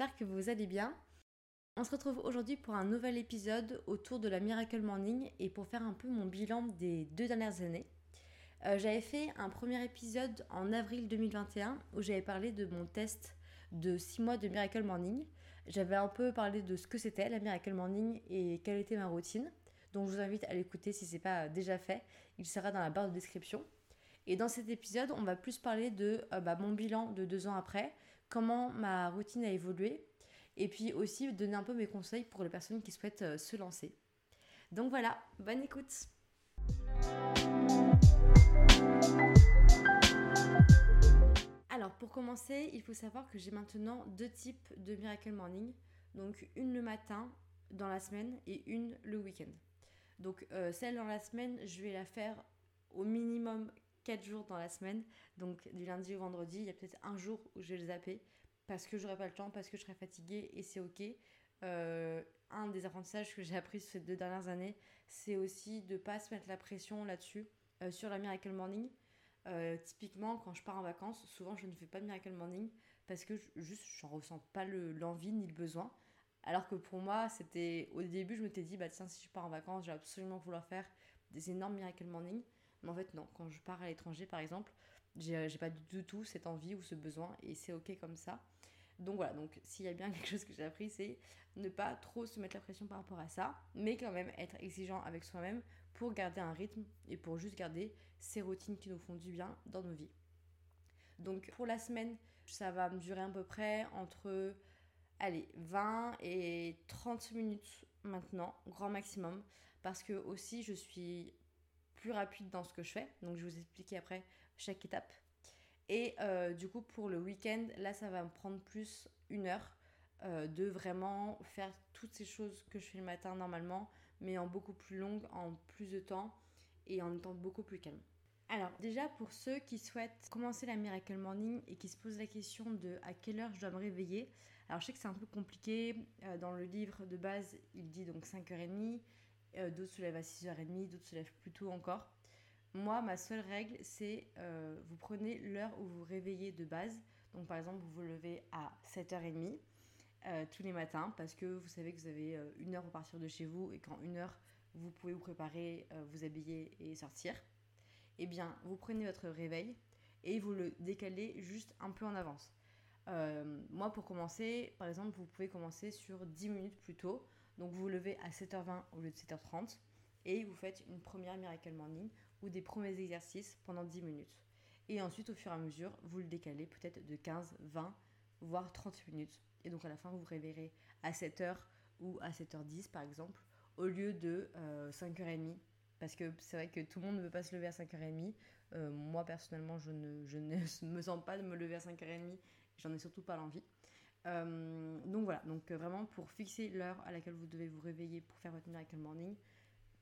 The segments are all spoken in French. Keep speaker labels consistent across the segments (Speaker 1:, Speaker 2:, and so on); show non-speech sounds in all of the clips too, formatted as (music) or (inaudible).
Speaker 1: j'espère que vous allez bien. On se retrouve aujourd'hui pour un nouvel épisode autour de la Miracle Morning et pour faire un peu mon bilan des deux dernières années. Euh, j'avais fait un premier épisode en avril 2021 où j'avais parlé de mon test de 6 mois de Miracle Morning. J'avais un peu parlé de ce que c'était la Miracle Morning et quelle était ma routine. Donc je vous invite à l'écouter si ce n'est pas déjà fait. Il sera dans la barre de description. Et dans cet épisode, on va plus parler de euh, bah, mon bilan de deux ans après, comment ma routine a évolué, et puis aussi donner un peu mes conseils pour les personnes qui souhaitent euh, se lancer. Donc voilà, bonne écoute. Alors pour commencer, il faut savoir que j'ai maintenant deux types de Miracle Morning. Donc une le matin dans la semaine et une le week-end. Donc euh, celle dans la semaine, je vais la faire au minimum 4 jours dans la semaine. Donc du lundi au vendredi, il y a peut-être un jour où je vais le zapper parce que j'aurai pas le temps, parce que je serai fatiguée et c'est ok. Euh, un des apprentissages que j'ai appris ces deux dernières années, c'est aussi de pas se mettre la pression là-dessus, euh, sur la Miracle Morning. Euh, typiquement, quand je pars en vacances, souvent je ne fais pas de Miracle Morning parce que je, juste j'en ressens pas l'envie ni le besoin. Alors que pour moi, c'était au début, je m'étais dit, bah tiens, si je pars en vacances, j'ai absolument vouloir faire des énormes Miracle Morning. Mais en fait, non. Quand je pars à l'étranger, par exemple, j'ai pas du tout cette envie ou ce besoin et c'est ok comme ça. Donc voilà, donc s'il y a bien (laughs) quelque chose que j'ai appris, c'est ne pas trop se mettre la pression par rapport à ça, mais quand même être exigeant avec soi-même pour garder un rythme et pour juste garder ces routines qui nous font du bien dans nos vies. Donc pour la semaine, ça va me durer à peu près entre allez, 20 et 30 minutes maintenant, grand maximum, parce que aussi je suis plus rapide dans ce que je fais. Donc je vais vous expliquer après chaque étape. Et euh, du coup, pour le week-end, là, ça va me prendre plus une heure euh, de vraiment faire toutes ces choses que je fais le matin normalement, mais en beaucoup plus longue, en plus de temps et en étant beaucoup plus calme. Alors déjà pour ceux qui souhaitent commencer la Miracle Morning et qui se posent la question de à quelle heure je dois me réveiller, alors je sais que c'est un peu compliqué, euh, dans le livre de base il dit donc 5h30, euh, d'autres se lèvent à 6h30, d'autres se lèvent plus tôt encore. Moi, ma seule règle, c'est euh, vous prenez l'heure où vous réveillez de base. Donc, par exemple, vous vous levez à 7h30 euh, tous les matins parce que vous savez que vous avez une heure pour partir de chez vous et qu'en une heure, vous pouvez vous préparer, vous habiller et sortir. Eh bien, vous prenez votre réveil et vous le décalez juste un peu en avance. moi, pour commencer, par exemple, vous pouvez commencer sur 10 minutes plus tôt. Donc vous vous levez à 7h20 au lieu de 7h30 et vous faites une première Miracle Morning ou des premiers exercices pendant 10 minutes. Et ensuite, au fur et à mesure, vous le décalez peut-être de 15, 20, voire 30 minutes. Et donc à la fin, vous vous réveillerez à 7h ou à 7h10 par exemple, au lieu de 5h30. Euh, Parce que c'est vrai que tout le monde ne veut pas se lever à 5h30. Euh, moi personnellement, je ne, je ne (laughs) me sens pas de me lever à 5h30. J'en ai surtout pas l'envie. Euh, donc voilà, donc euh, vraiment pour fixer l'heure à laquelle vous devez vous réveiller pour faire votre miracle morning,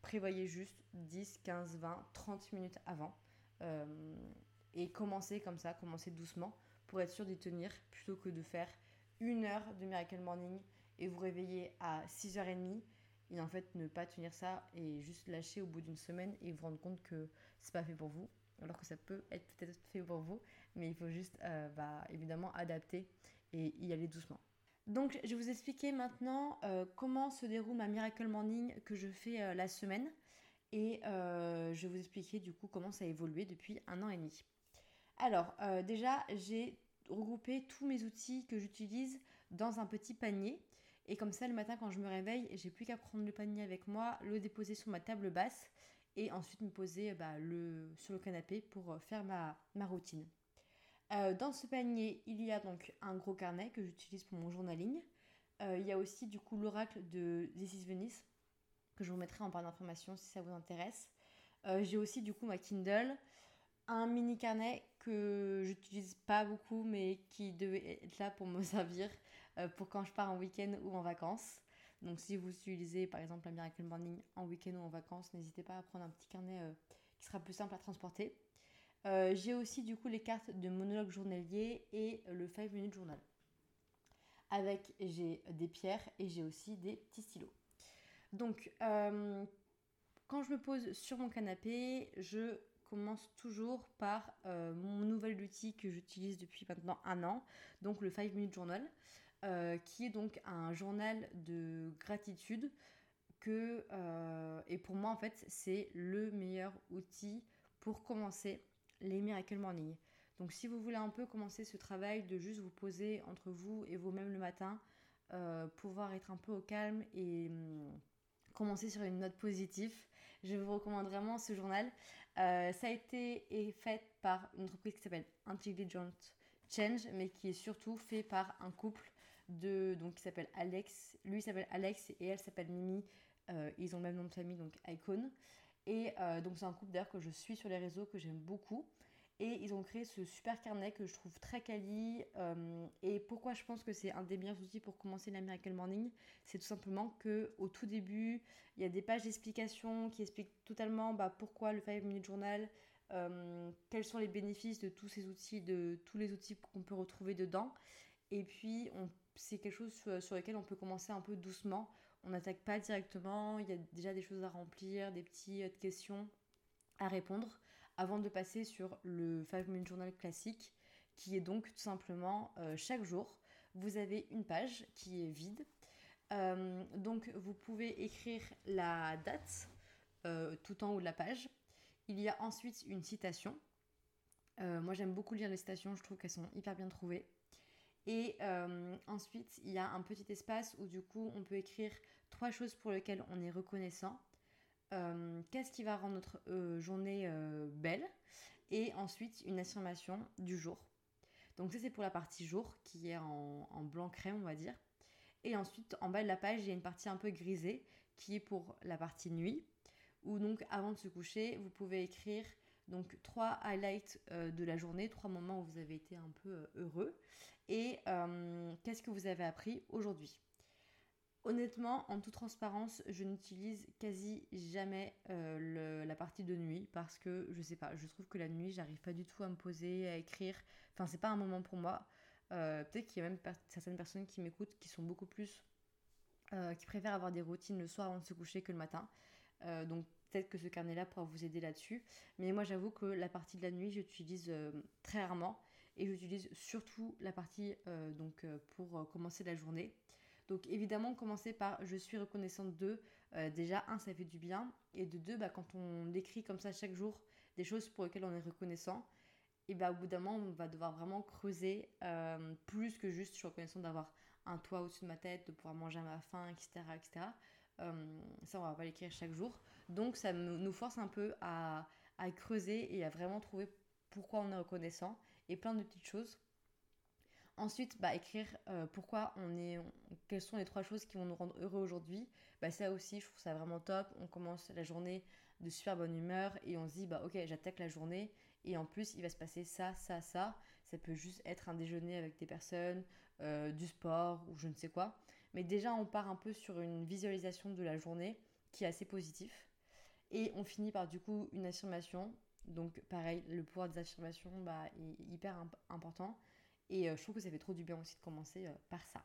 Speaker 1: prévoyez juste 10, 15, 20, 30 minutes avant. Euh, et commencez comme ça, commencez doucement pour être sûr d'y tenir plutôt que de faire une heure de miracle morning et vous réveiller à 6h30 et en fait ne pas tenir ça et juste lâcher au bout d'une semaine et vous rendre compte que c'est pas fait pour vous alors que ça peut être peut-être fait pour vous mais il faut juste bah, évidemment adapter et y aller doucement. Donc je vais vous expliquer maintenant euh, comment se déroule ma Miracle Morning que je fais euh, la semaine et euh, je vais vous expliquer du coup comment ça a évolué depuis un an et demi. Alors déjà j'ai regroupé tous mes outils que j'utilise dans un petit panier et comme ça le matin quand je me réveille j'ai plus qu'à prendre le panier avec moi, le déposer sur ma table basse et ensuite me poser bah, sur le canapé pour faire ma routine. Euh, dans ce panier, il y a donc un gros carnet que j'utilise pour mon journaling. Euh, il y a aussi du coup l'oracle de This is Venice que je vous mettrai en barre d'informations si ça vous intéresse. Euh, j'ai aussi du coup ma Kindle, un mini carnet que j'utilise pas beaucoup mais qui devait être là pour me (laughs) servir pour quand je pars en week-end ou en vacances. Donc si vous utilisez par exemple la Miracle Morning en week-end ou en vacances, n'hésitez pas à prendre un petit carnet qui sera plus simple à transporter. Euh, j'ai aussi du coup les cartes de monologue journalier et le 5 minutes journal. Avec j'ai des pierres et j'ai aussi des petits stylos. Donc euh, quand je me pose sur mon canapé, je commence toujours par euh, mon nouvel outil que j'utilise depuis maintenant un an, donc le 5 minutes journal. qui est donc un journal de gratitude que, et pour moi en fait, c'est le meilleur outil pour commencer les Miracle Morning. Donc si vous voulez un peu commencer ce travail de juste vous poser entre vous et vous-même le matin, pouvoir être un peu au calme et hum, commencer sur une note positive, je vous recommande vraiment ce journal. Euh, ça a été fait par une entreprise qui s'appelle Intelligent Change, mais qui est surtout fait par un couple de donc qui s'appelle Alex. Lui s'appelle Alex et elle s'appelle Mimi. Euh, ils ont le même nom de famille, donc Icon. Et euh, donc c'est un couple d'ailleurs que je suis sur les réseaux, que j'aime beaucoup. Et ils ont créé ce super carnet que je trouve très quali. Euh, et pourquoi je pense que c'est un des meilleurs outils pour commencer la Miracle Morning C'est tout simplement que au tout début, il y a des pages d'explication qui expliquent totalement bah, pourquoi le 5 Minute Journal, euh, quels sont les bénéfices de tous ces outils, de tous les outils qu'on peut retrouver dedans. Et puis, c'est quelque chose sur, lequel on peut commencer un peu doucement. On n'attaque pas directement, il y a déjà des choses à remplir, des petites questions à répondre avant de passer sur le 5 Minute Journal classique, qui est donc tout simplement euh, chaque jour, vous avez une page qui est vide. Euh, donc vous pouvez écrire la date euh, tout en haut de la page. Il y a ensuite une citation. moi j'aime beaucoup lire les citations, je trouve qu'elles sont hyper bien trouvées. Et ensuite, il y a un petit espace où du coup, on peut écrire trois choses pour lesquelles on est reconnaissant. Euh, qu'est-ce qui va rendre notre euh, journée euh, belle? Et ensuite une affirmation du jour. Donc ça c'est pour la partie jour qui est en, blanc crème on va dire. Et ensuite en bas de la page il y a une partie un peu grisée qui est pour la partie nuit où donc avant de se coucher vous pouvez écrire donc trois highlights de la journée, trois moments où vous avez été un peu heureux et qu'est-ce que vous avez appris aujourd'hui? Honnêtement, en toute transparence, je n'utilise quasi jamais euh, la partie de nuit parce que je sais pas, je trouve que la nuit, j'arrive pas du tout à me poser, à écrire. Enfin, c'est pas un moment pour moi. Euh, peut-être qu'il y a même certaines personnes qui m'écoutent qui sont beaucoup plus. Euh, qui préfèrent avoir des routines le soir avant de se coucher que le matin. donc peut-être que ce carnet-là pourra vous aider là-dessus. Mais moi, j'avoue que la partie de la nuit, j'utilise très rarement et j'utilise surtout la partie donc pour commencer la journée. Donc évidemment, commencer par je suis reconnaissante de, euh, déjà, un, ça fait du bien, et de deux, bah, quand on écrit comme ça chaque jour des choses pour lesquelles on est reconnaissant, et bah, au bout d'un moment, on va devoir vraiment creuser euh, plus que juste je suis reconnaissante d'avoir un toit au-dessus de ma tête, de pouvoir manger à ma faim, etc. etc. Euh, ça, on va pas l'écrire chaque jour. Donc ça nous force un peu à, creuser et à vraiment trouver pourquoi on est reconnaissant et plein de petites choses Ensuite, bah, écrire euh, pourquoi on est, quelles sont les trois choses qui vont nous rendre heureux aujourd'hui. Bah, ça aussi, je trouve ça vraiment top. On commence la journée de super bonne humeur et on se dit, bah ok, j'attaque la journée et en plus, il va se passer ça, ça, ça. Ça peut juste être un déjeuner avec des personnes, euh, du sport ou je ne sais quoi. Mais déjà, on part un peu sur une visualisation de la journée qui est assez positif. Et on finit par du coup une affirmation. Donc pareil, le pouvoir des affirmations bah, est hyper important. Et euh, je trouve que ça fait trop du bien aussi de commencer euh, par ça.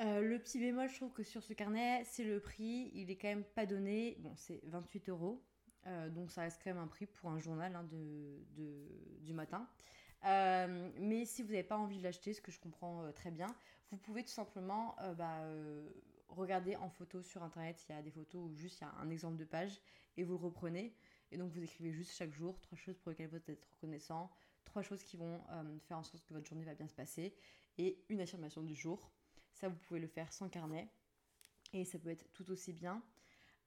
Speaker 1: Euh, le petit bémol, je trouve que sur ce carnet, c'est le prix. Il est quand même pas donné. Bon, c'est 28 euros. donc ça reste quand même un prix pour un journal hein, de, du matin. mais si vous n'avez pas envie de l'acheter, ce que je comprends très bien, vous pouvez tout simplement bah, regarder en photo sur internet. Il y a des photos où juste il y a un exemple de page et vous le reprenez. Et donc vous écrivez juste chaque jour trois choses pour lesquelles vous êtes reconnaissant, trois choses qui vont euh, faire en sorte que votre journée va bien se passer et une affirmation du jour. Ça, vous pouvez le faire sans carnet et ça peut être tout aussi bien.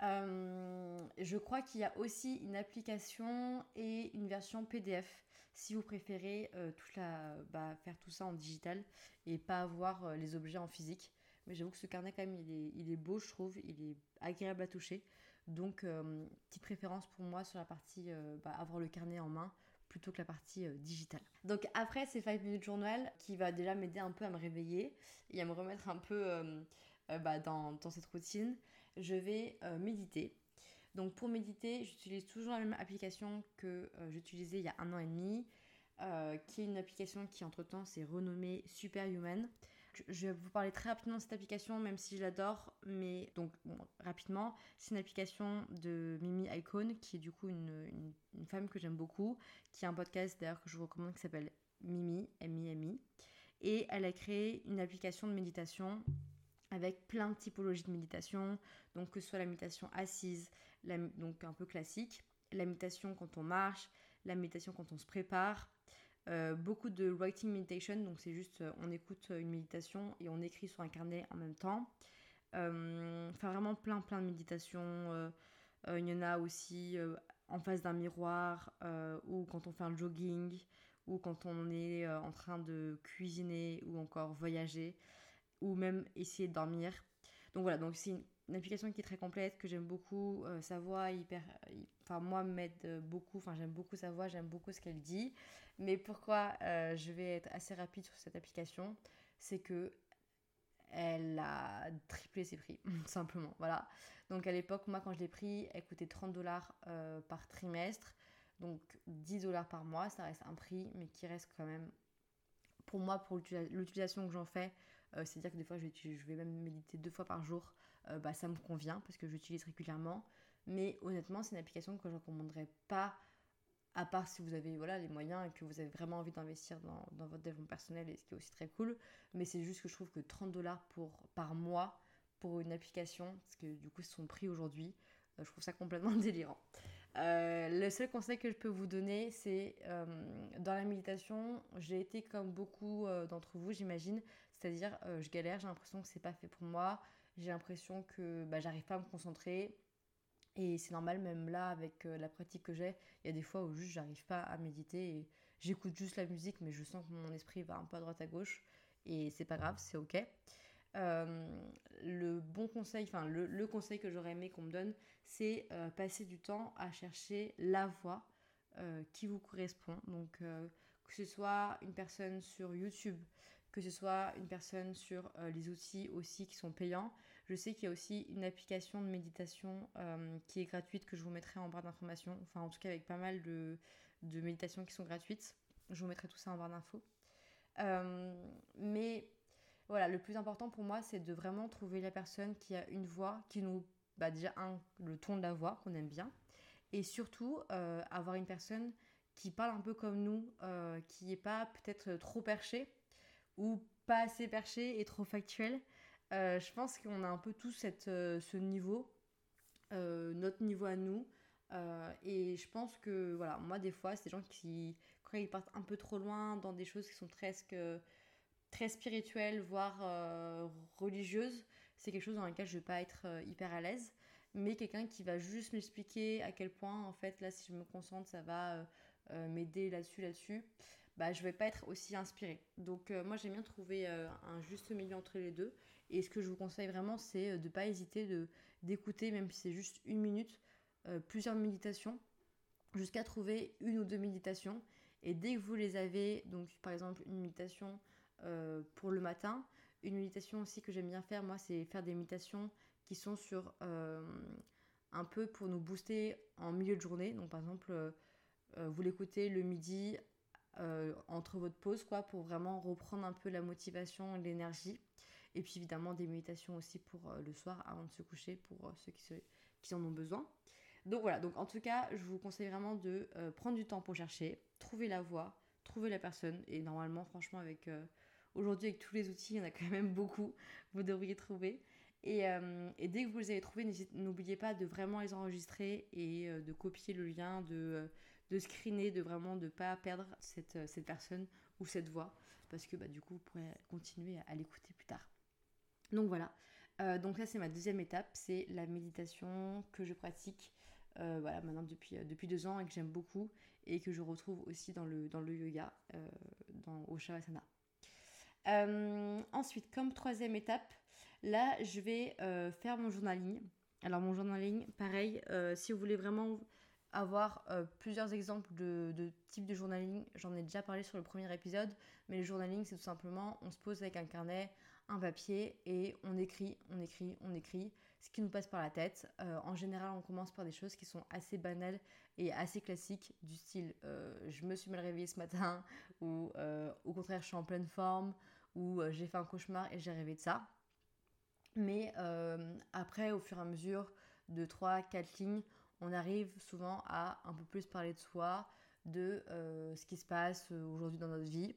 Speaker 1: Euh, je crois qu'il y a aussi une application et une version PDF si vous préférez euh, bah, faire tout ça en digital et pas avoir les objets en physique. Mais j'avoue que ce carnet, quand même, il est, il est, beau, je trouve. Il est agréable à toucher. Donc, petite préférence pour moi sur la partie bah, avoir le carnet en main plutôt que la partie euh, digitale. Donc après ces 5 minutes journal qui va déjà m'aider un peu à me réveiller et à me remettre un peu euh, euh, bah, dans, cette routine, je vais méditer. Donc pour méditer, j'utilise toujours la même application que j'utilisais il y a un an et demi, qui est une application qui entre-temps s'est renommée Superhuman. Je vais vous parler très rapidement de cette application, même si je l'adore, mais donc rapidement, c'est une application de Mimi Icon, qui est du coup une, femme que j'aime beaucoup, qui a un podcast d'ailleurs que je vous recommande qui s'appelle Mimi, M-I-M-I. Et elle a créé une application de méditation avec plein de typologies de méditation. Donc que ce soit la méditation assise, donc un peu classique, la méditation quand on marche, la méditation quand on se prépare, euh, beaucoup de writing meditation, donc c'est juste euh, on écoute une méditation et on écrit sur un carnet en même temps. Euh, enfin vraiment plein plein de méditations. il y en a aussi en face d'un miroir ou quand on fait un jogging ou quand on est en train de cuisiner ou encore voyager ou même essayer de dormir. Donc voilà, donc c'est une application qui est très complète, que j'aime beaucoup. Euh, sa voix, hyper, moi m'aide beaucoup. Enfin j'aime beaucoup sa voix, j'aime beaucoup ce qu'elle dit. Mais pourquoi euh, je vais être assez rapide sur cette application, c'est que elle a triplé ses prix, (laughs) simplement. Voilà. Donc à l'époque, moi quand je l'ai pris, elle coûtait 30 dollars euh, par trimestre, donc 10 dollars par mois. Ça reste un prix, mais qui reste quand même, pour moi, pour l'utilisation que j'en fais, c'est-à-dire que des fois je vais, même méditer deux fois par jour. Euh, bah, ça me convient parce que j'utilise régulièrement. Mais honnêtement, c'est une application que je ne recommanderais pas, à part si vous avez voilà, les moyens et que vous avez vraiment envie d'investir dans, votre développement personnel, et ce qui est aussi très cool. Mais c'est juste que je trouve que 30 dollars par mois pour une application, parce que du coup c'est son prix aujourd'hui, euh, je trouve ça complètement (laughs) délirant. Euh, le seul conseil que je peux vous donner, c'est dans la méditation, j'ai été comme beaucoup d'entre vous, j'imagine, c'est-à-dire je galère, j'ai l'impression que c'est pas fait pour moi, j'ai l'impression que bah, j'arrive pas à me concentrer. Et c'est normal, même là, avec euh, la pratique que j'ai, il y a des fois où juste j'arrive pas à méditer et j'écoute juste la musique, mais je sens que mon esprit va un peu à droite à gauche. Et c'est pas grave, c'est ok. Euh, le bon conseil, enfin le, conseil que j'aurais aimé qu'on me donne, c'est euh, passer du temps à chercher la voix qui vous correspond. Donc que ce soit une personne sur YouTube, que ce soit une personne sur euh, les outils aussi qui sont payants. Je sais qu'il y a aussi une application de méditation euh, qui est gratuite que je vous mettrai en barre d'informations, enfin en tout cas avec pas mal de, méditations qui sont gratuites. Je vous mettrai tout ça en barre d'infos. Euh, mais voilà, le plus important pour moi, c'est de vraiment trouver la personne qui a une voix qui nous, bah déjà un, le ton de la voix qu'on aime bien, et surtout avoir une personne qui parle un peu comme nous, qui n'est pas peut-être trop perché, ou pas assez perché et trop factuel. Euh, je pense qu'on a un peu tous cette, euh, ce niveau, euh, notre niveau à nous. et je pense que, voilà, moi, des fois, c'est des gens qui, quand ils partent un peu trop loin dans des choses qui sont presque très spirituelles, voire religieuses, c'est quelque chose dans lequel je vais pas être hyper à l'aise. Mais quelqu'un qui va juste m'expliquer à quel point, en fait, là, si je me concentre, ça va m'aider là-dessus, là-dessus bah, je vais pas être aussi inspirée. Donc euh, moi j'aime bien trouver euh, un juste milieu entre les deux. Et ce que je vous conseille vraiment, c'est euh, de ne pas hésiter d'écouter, même si c'est juste une minute, plusieurs méditations, jusqu'à trouver une ou deux méditations. Et dès que vous les avez, donc par exemple une méditation pour le matin, une méditation aussi que j'aime bien faire, moi, c'est faire des méditations qui sont sur un peu pour nous booster en milieu de journée. Donc par exemple, vous l'écoutez le midi euh, entre votre pause, quoi, pour vraiment reprendre un peu la motivation, l'énergie. Et puis évidemment des méditations aussi pour euh, le soir avant de se coucher pour euh, ceux qui, en ont besoin. Donc voilà, donc en tout cas, je vous conseille vraiment de prendre du temps pour chercher, trouver la voie, trouver la personne. Et normalement, franchement, avec aujourd'hui, avec tous les outils, il y en a quand même beaucoup, vous devriez trouver. Et dès que vous les avez trouvés, n'oubliez pas de vraiment les enregistrer et de copier le lien, de de screener, de vraiment de pas perdre cette, euh, cette personne ou cette voix, parce que bah, du coup, vous pourrez continuer à, l'écouter plus tard. Donc voilà. Euh, donc là, c'est ma deuxième étape, c'est la méditation que je pratique euh, voilà, maintenant depuis, depuis deux ans et que j'aime beaucoup et que je retrouve aussi dans le, dans le yoga, dans, au Shavasana. ensuite, comme troisième étape, là, je vais faire mon journaling. Alors, mon journaling, pareil, si vous voulez vraiment avoir euh, plusieurs exemples de, types de journaling. J'en ai déjà parlé sur le premier épisode, mais le journaling, c'est tout simplement, on se pose avec un carnet, un papier, et on écrit, on écrit, on écrit ce qui nous passe par la tête. Euh, en général, on commence par des choses qui sont assez banales et assez classiques, du style euh, je me suis mal réveillée ce matin, ou au contraire, je suis en pleine forme, ou j'ai fait un cauchemar et j'ai rêvé de ça. Mais après, au fur et à mesure de 3-4 lignes, on arrive souvent à un peu plus parler de soi, de euh, ce qui se passe euh, aujourd'hui dans notre vie.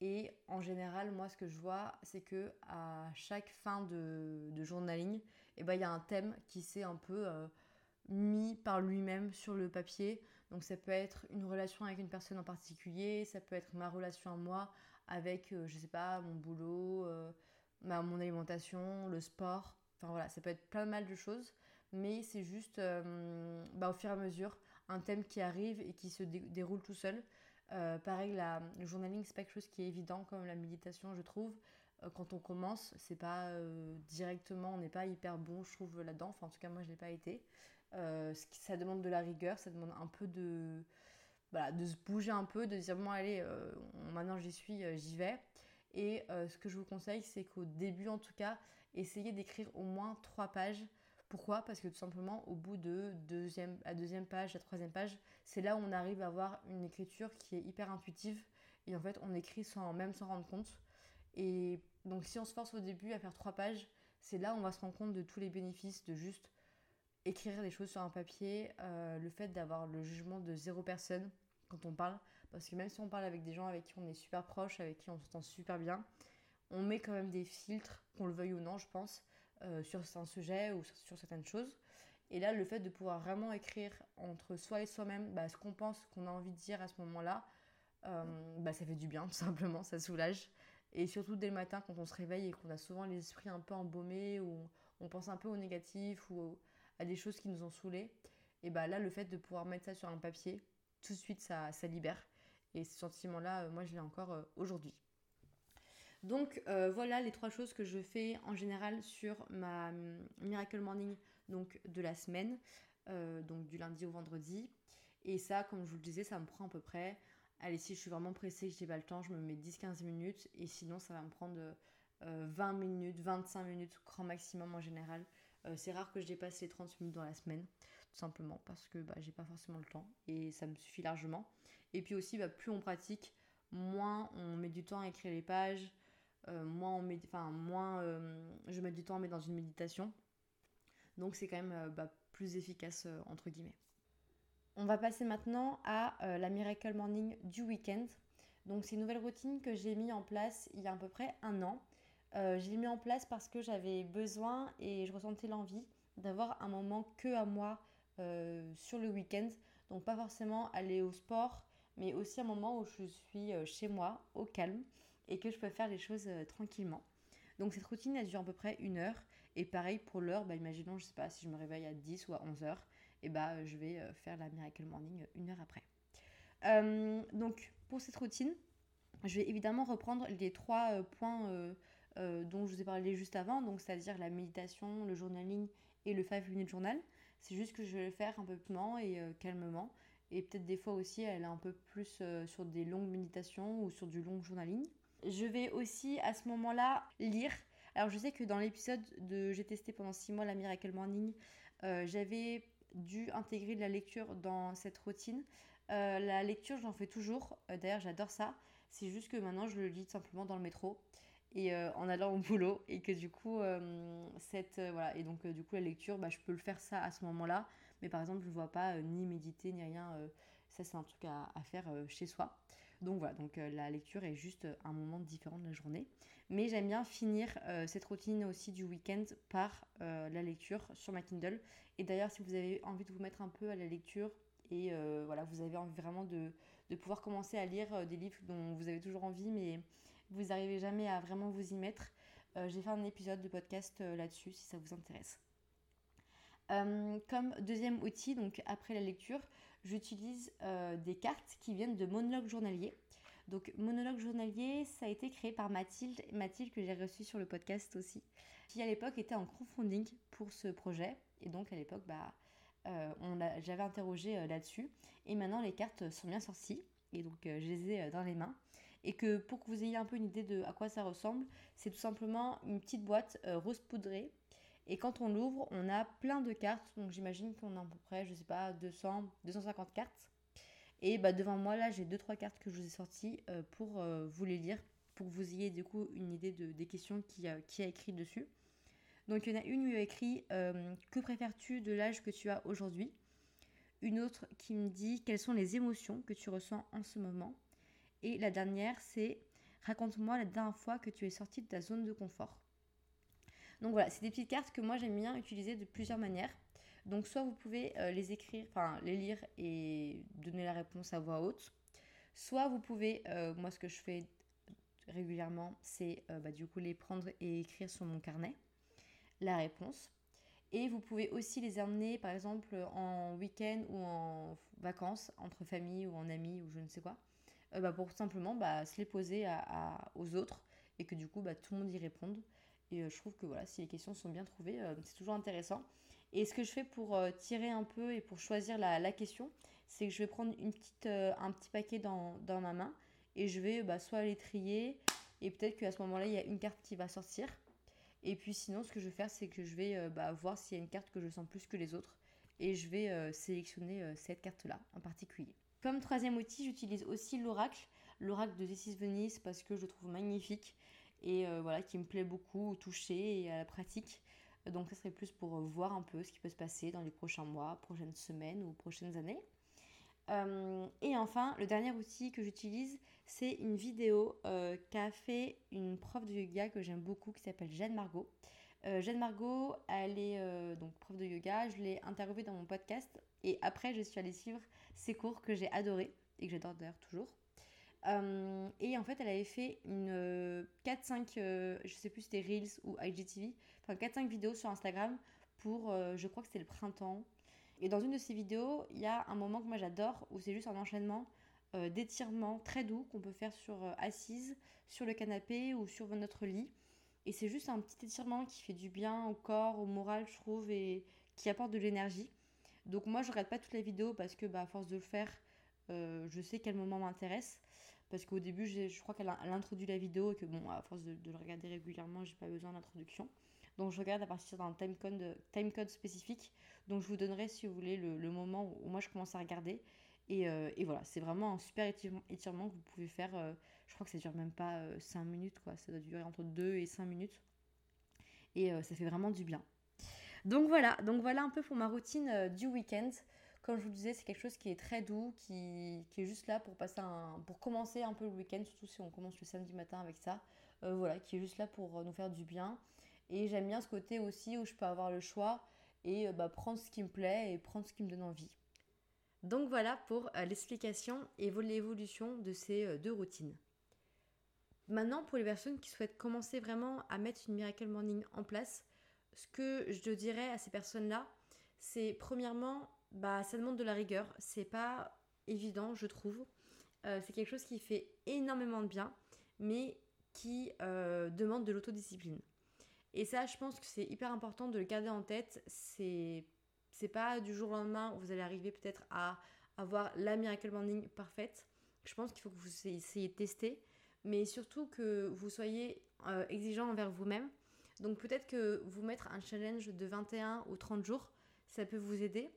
Speaker 1: Et en général, moi, ce que je vois, c'est que à chaque fin de, de journaling, eh ben, il y a un thème qui s'est un peu euh, mis par lui-même sur le papier. Donc ça peut être une relation avec une personne en particulier, ça peut être ma relation à moi avec, euh, je sais pas, mon boulot, ma, mon alimentation, le sport. Enfin voilà, ça peut être plein mal de choses, mais c'est juste bah, au fur et à mesure un thème qui arrive et qui se déroule tout seul. Euh, pareil, la, le journaling, c'est pas quelque chose qui est évident comme la méditation, je trouve. Euh, quand on commence, c'est pas euh, directement, on n'est pas hyper bon, je trouve, là-dedans. Enfin, en tout cas, moi, je l'ai pas été. ça demande de la rigueur, ça demande un peu de, voilà, de se bouger un peu, de dire bon, allez, maintenant j'y suis, j'y vais. Et ce que je vous conseille, c'est qu'au début, en tout cas, essayez d'écrire au moins trois pages pourquoi? Parce que tout simplement, au bout de la deuxième page, la troisième page, c'est là où on arrive à avoir une écriture qui est hyper intuitive. Et en fait, on écrit sans même s'en rendre compte. Et donc, si on se force au début à faire trois pages, c'est là où on va se rendre compte de tous les bénéfices de juste écrire des choses sur un papier, euh, le fait d'avoir le jugement de zéro personne quand on parle. Parce que même si on parle avec des gens avec qui on est super proche, avec qui on s'entend super bien, on met quand même des filtres, qu'on le veuille ou non, je pense. Euh, sur certains sujets ou sur, certaines choses. Et là, le fait de pouvoir vraiment écrire entre soi et soi-même bah, ce qu'on pense, qu'on a envie de dire à ce moment-là, euh, bah, ça fait du bien, (laughs) tout simplement, ça soulage. Et surtout dès le matin, quand on se réveille et qu'on a souvent l'esprit un peu embaumé, ou on pense un peu au négatif ou à des choses qui nous ont saoulés, et bah là, le fait de pouvoir mettre ça sur un papier, tout de suite, ça, ça libère. Et ce sentiment-là, euh, moi, je l'ai encore aujourd'hui. Donc euh, voilà les trois choses que je fais en général sur ma hum, Miracle Morning donc de la semaine, euh, donc du lundi au vendredi. Et ça, comme je vous le disais, ça me prend à peu près. Allez, si je suis vraiment pressée, que j'ai pas le temps, je me mets 10-15 minutes. Et sinon, ça va me prendre 20 euh, minutes, 25 minutes, grand maximum en général. c'est rare que je dépasse les 30 minutes dans la semaine, tout simplement parce que bah, j'ai pas forcément le temps et ça me suffit largement. Et puis aussi, bah, plus on pratique, moins on met du temps à écrire les pages, euh, moins, euh, je mets du temps à mettre dans une méditation. Donc c'est quand même euh, bah, plus efficace entre guillemets. On va passer maintenant à la Miracle Morning du week-end. Donc c'est une nouvelle routine que j'ai mis en place il y a à peu près un an. Je l'ai mis en place parce que j'avais besoin et je ressentais l'envie d'avoir un moment que à moi sur le week-end. Donc pas forcément aller au sport, mais aussi un moment où je suis chez moi, au calme et que je peux faire les choses euh, tranquillement. Donc cette routine, elle dure à peu près une heure. Et pareil pour l'heure, bah, imaginons, je sais pas, si je me réveille à 10 ou à 11 heures, et bah je vais euh, faire la Miracle Morning une heure après. Euh, donc pour cette routine, je vais évidemment reprendre les trois points dont je vous ai parlé juste avant, donc c'est-à-dire la méditation, le journaling et le 5 minute journal. C'est juste que je vais le faire un peu plus lent et calmement. Et peut-être des fois aussi, elle est un peu plus sur des longues méditations ou sur du long journaling. Je vais aussi à ce moment-là lire. Alors je sais que dans l'épisode de J'ai testé pendant 6 mois la Miracle Morning, euh, j'avais dû intégrer de la lecture dans cette routine. Euh, la lecture, j'en fais toujours. Euh, d'ailleurs, j'adore ça. C'est juste que maintenant, je le lis simplement dans le métro et en allant au boulot et que du coup, cette voilà. Et donc, du coup, la lecture, bah, je peux le faire ça à ce moment-là. Mais par exemple, je ne vois pas ni méditer ni rien. ça, c'est un truc à faire chez soi. Donc voilà, donc euh, la lecture est juste euh, un moment différent de la journée. Mais j'aime bien finir euh, cette routine aussi du week-end par la lecture sur ma Kindle. Et d'ailleurs, si vous avez envie de vous mettre un peu à la lecture et voilà, vous avez envie vraiment de, de pouvoir commencer à lire des livres dont vous avez toujours envie, mais vous n'arrivez jamais à vraiment vous y mettre, j'ai fait un épisode de podcast là-dessus si ça vous intéresse. comme deuxième outil, donc après la lecture, j'utilise euh, des cartes qui viennent de Monologue Journalier. Donc Monologue Journalier, ça a été créé par Mathilde, Mathilde que j'ai reçue sur le podcast aussi, qui à l'époque était en crowdfunding pour ce projet. Et donc à l'époque, bah, euh, j'avais interrogé euh, là-dessus. Et maintenant les cartes sont bien sorties. Et donc je les ai dans les mains. Et que pour que vous ayez un peu une idée de à quoi ça ressemble, c'est tout simplement une petite boîte rose poudrée et quand on l'ouvre, on a plein de cartes. Donc j'imagine qu'on a à peu près, je sais pas, 200, 250 cartes. Et bah, devant moi, là, j'ai 2-3 cartes que je vous ai sorties euh, pour euh, vous les lire, pour que vous ayez du coup une idée de, des questions qui a, qui a écrit dessus. Donc il y en a une où il a écrit euh, Que préfères-tu de l'âge que tu as aujourd'hui? Une autre qui me dit Quelles sont les émotions que tu ressens en ce moment? Et la dernière, c'est Raconte-moi la dernière fois que tu es sorti de ta zone de confort. Donc voilà, c'est des petites cartes que moi j'aime bien utiliser de plusieurs manières. Donc soit vous pouvez euh, les écrire, enfin les lire et donner la réponse à voix haute. Soit vous pouvez, euh, moi ce que je fais régulièrement, c'est euh, bah, du coup les prendre et écrire sur mon carnet la réponse. Et vous pouvez aussi les emmener par exemple en week-end ou en vacances entre famille ou en amis ou je ne sais quoi. Bah, pour simplement bah, se les poser aux autres et que du coup bah, tout le monde y réponde. Et je trouve que voilà, si les questions sont bien trouvées, c'est toujours intéressant. Et ce que je fais pour euh, tirer un peu et pour choisir la, question, c'est que je vais prendre euh, un petit paquet dans, ma main et je vais bah, soit les trier et peut-être qu'à ce moment-là, il y a une carte qui va sortir. Et puis sinon, ce que je vais faire, c'est que je vais euh, bah, voir s'il y a une carte que je sens plus que les autres et je vais sélectionner cette carte-là en particulier. Comme troisième outil, j'utilise aussi l'oracle, l'oracle de This is Venice parce que je le trouve magnifique et voilà, qui me plaît beaucoup au toucher et à la pratique. Donc ça serait plus pour euh, voir un peu ce qui peut se passer dans les prochains mois, prochaines semaines ou prochaines années. Euh, et enfin, le dernier outil que j'utilise, c'est une vidéo euh, qu'a fait une prof de yoga que j'aime beaucoup qui s'appelle Jeanne Margot. Jeanne Margot, elle est donc prof de yoga, je l'ai interviewée dans mon podcast et après je suis allée suivre ses cours que j'ai adorés et que j'adore d'ailleurs toujours. Euh, et en fait, elle avait fait une 4-5, euh, euh, je sais plus si c'était Reels ou IGTV, enfin 4-5 vidéos sur Instagram pour, je crois que c'était le printemps. Et dans une de ces vidéos, il y a un moment que moi j'adore où c'est juste un enchaînement d'étirements très doux qu'on peut faire sur assise, sur le canapé ou sur notre lit. Et c'est juste un petit étirement qui fait du bien au corps, au moral, je trouve, et qui apporte de l'énergie. Donc moi, je regarde pas toutes les vidéos parce que, bah, à force de le faire, je sais quel moment m'intéresse. Parce qu'au début, je crois qu'elle a, introduit la vidéo et que, bon, à force de, le regarder régulièrement, j'ai pas besoin d'introduction. Donc je regarde à partir d'un timecode time spécifique. Donc je vous donnerai, si vous voulez, le, moment où, moi je commence à regarder. Et, euh, voilà, c'est vraiment un super étirement que vous pouvez faire. Euh, je crois que ça dure même pas 5 euh, minutes, quoi. Ça doit durer entre 2 et 5 minutes. Et ça fait vraiment du bien. Donc voilà, donc voilà un peu pour ma routine du week-end. Comme je vous disais, c'est quelque chose qui est très doux, qui, est juste là pour, passer un, pour commencer un peu le week-end, surtout si on commence le samedi matin avec ça. Euh, voilà, qui est juste là pour euh, nous faire du bien. Et j'aime bien ce côté aussi où je peux avoir le choix et euh, bah, prendre ce qui me plaît et prendre ce qui me donne envie. Donc voilà pour l'explication et l'évolution de ces deux routines. Maintenant, pour les personnes qui souhaitent commencer vraiment à mettre une Miracle Morning en place, ce que je dirais à ces personnes-là, c'est premièrement bah, ça demande de la rigueur. C'est pas évident, je trouve. Euh, c'est quelque chose qui fait énormément de bien, mais qui euh, demande de l'autodiscipline. Et ça, je pense que c'est hyper important de le garder en tête. C'est pas du jour au lendemain où vous allez arriver peut-être à avoir la miracle morning parfaite. Je pense qu'il faut que vous essayiez de tester, mais surtout que vous soyez euh, exigeant envers vous-même. Donc peut-être que vous mettre un challenge de 21 ou 30 jours, ça peut vous aider.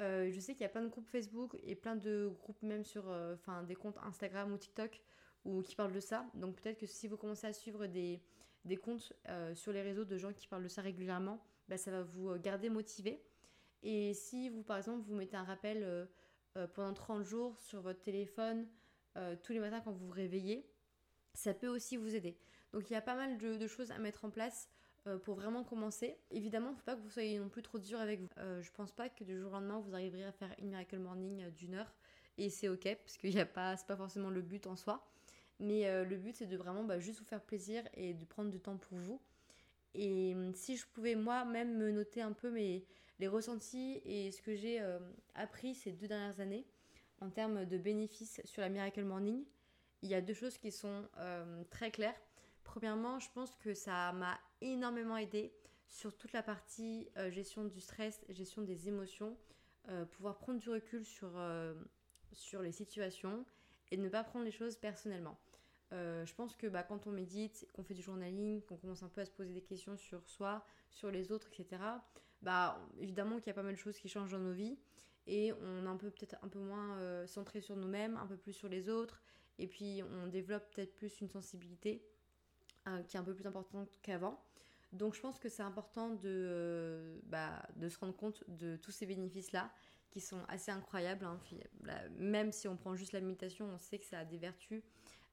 Speaker 1: Euh, je sais qu'il y a plein de groupes Facebook et plein de groupes même sur euh, des comptes Instagram ou TikTok ou qui parlent de ça. Donc peut-être que si vous commencez à suivre des, des comptes euh, sur les réseaux de gens qui parlent de ça régulièrement, bah, ça va vous garder motivé. Et si vous, par exemple, vous mettez un rappel pendant 30 jours sur votre téléphone tous les matins quand vous vous réveillez, ça peut aussi vous aider. Donc il y a pas mal de choses à mettre en place euh, pour vraiment commencer. Évidemment, il ne faut pas que vous soyez non plus trop dur avec vous. Euh, je pense pas que du jour au lendemain vous arriverez à faire une miracle morning euh, d'une heure et c'est ok parce que a pas, pas forcément le but en soi. Mais le but c'est de vraiment bah, juste vous faire plaisir et de prendre du temps pour vous. Et hum, si je pouvais moi-même me noter un peu mes, les ressentis et ce que j'ai appris ces deux dernières années en termes de bénéfices sur la Miracle Morning, il y a deux choses qui sont très claires. Premièrement, je pense que ça m'a énormément aidé sur toute la partie euh, gestion du stress, gestion des émotions, euh, pouvoir prendre du recul sur, euh, sur les situations et ne pas prendre les choses personnellement. je pense que bah, quand on médite, qu'on fait du journaling, qu'on commence un peu à se poser des questions sur soi, sur les autres, etc., bah, évidemment qu'il y a pas mal de choses qui changent dans nos vies et on est un peu peut-être un peu moins centré sur nous-mêmes, un peu plus sur les autres, et puis on développe peut-être plus une sensibilité qui est un peu plus importante qu'avant. Donc je pense que c'est important de, euh, bah, se rendre compte de tous ces bénéfices-là qui sont assez incroyables. Hein. Même si on prend juste la méditation, on sait que ça a des vertus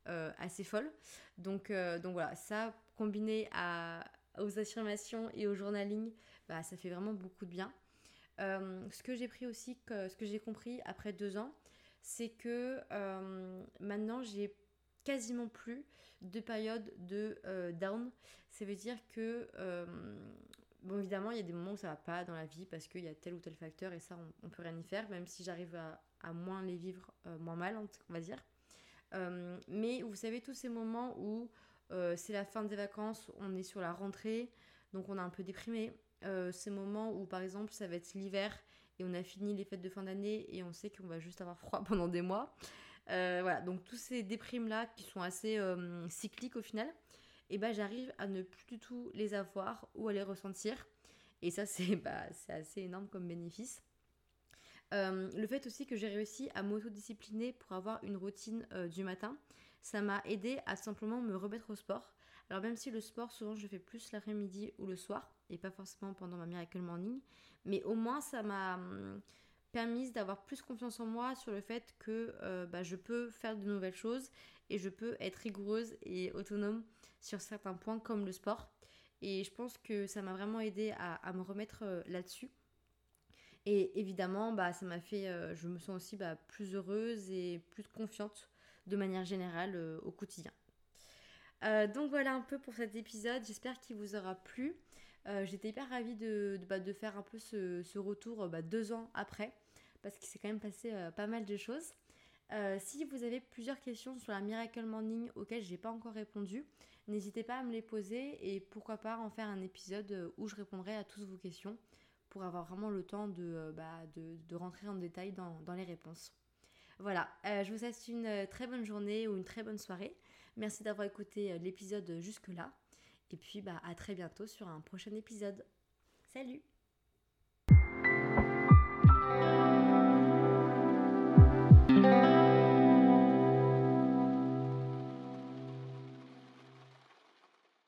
Speaker 1: assez folle. Donc, donc voilà, ça combiné aux affirmations et au journaling, bah, ça fait vraiment beaucoup de bien. ce que j'ai pris aussi, ce que j'ai compris après deux ans, c'est que maintenant j'ai quasiment plus de période de down. Ça veut dire que Bon, évidemment, il y a des moments où ça va pas dans la vie parce qu'il y a tel ou tel facteur et ça, on, peut rien y faire, même si j'arrive à, moins les vivre euh, moins mal, on va dire. Euh, mais vous savez, tous ces moments où euh, c'est la fin des vacances, on est sur la rentrée, donc on est un peu déprimé. ces moments où, par exemple, ça va être l'hiver et on a fini les fêtes de fin d'année et on sait qu'on va juste avoir froid (laughs) pendant des mois. Voilà, donc tous ces déprimes-là qui sont assez cycliques au final et bah, j'arrive à ne plus du tout les avoir ou à les ressentir. Et ça, (laughs) c'est bah, assez énorme comme bénéfice. Euh, le fait aussi que j'ai réussi à m'autodiscipliner pour avoir une routine euh, du matin, ça m'a aidé à simplement me remettre au sport. Alors même si le sport, souvent je fais plus l'après-midi ou le soir, et pas forcément pendant ma Miracle Morning, mais au moins ça m'a hum, permis d'avoir plus confiance en moi sur le fait que euh, bah, je peux faire de nouvelles choses et je peux être rigoureuse et autonome sur certains points comme le sport. Et je pense que ça m'a vraiment aidé à, me remettre euh, là-dessus. Et évidemment, bah, ça m'a fait, euh, je me sens aussi bah, plus heureuse et plus confiante de manière générale au quotidien. donc voilà un peu pour cet épisode, j'espère qu'il vous aura plu. J'étais hyper ravie de, de, bah, faire un peu ce, ce retour deux ans après, parce qu'il s'est quand même passé pas mal de choses. si vous avez plusieurs questions sur la Miracle Morning auxquelles j'ai pas encore répondu, N'hésitez pas à me les poser et pourquoi pas en faire un épisode euh, où je répondrai à toutes vos questions pour avoir vraiment le temps de, euh, bah, rentrer en détail dans, les réponses. Voilà, euh, je vous souhaite une très bonne journée ou une très bonne soirée. Merci d'avoir écouté l'épisode jusque-là. Et puis bah, à très bientôt sur un prochain épisode. Salut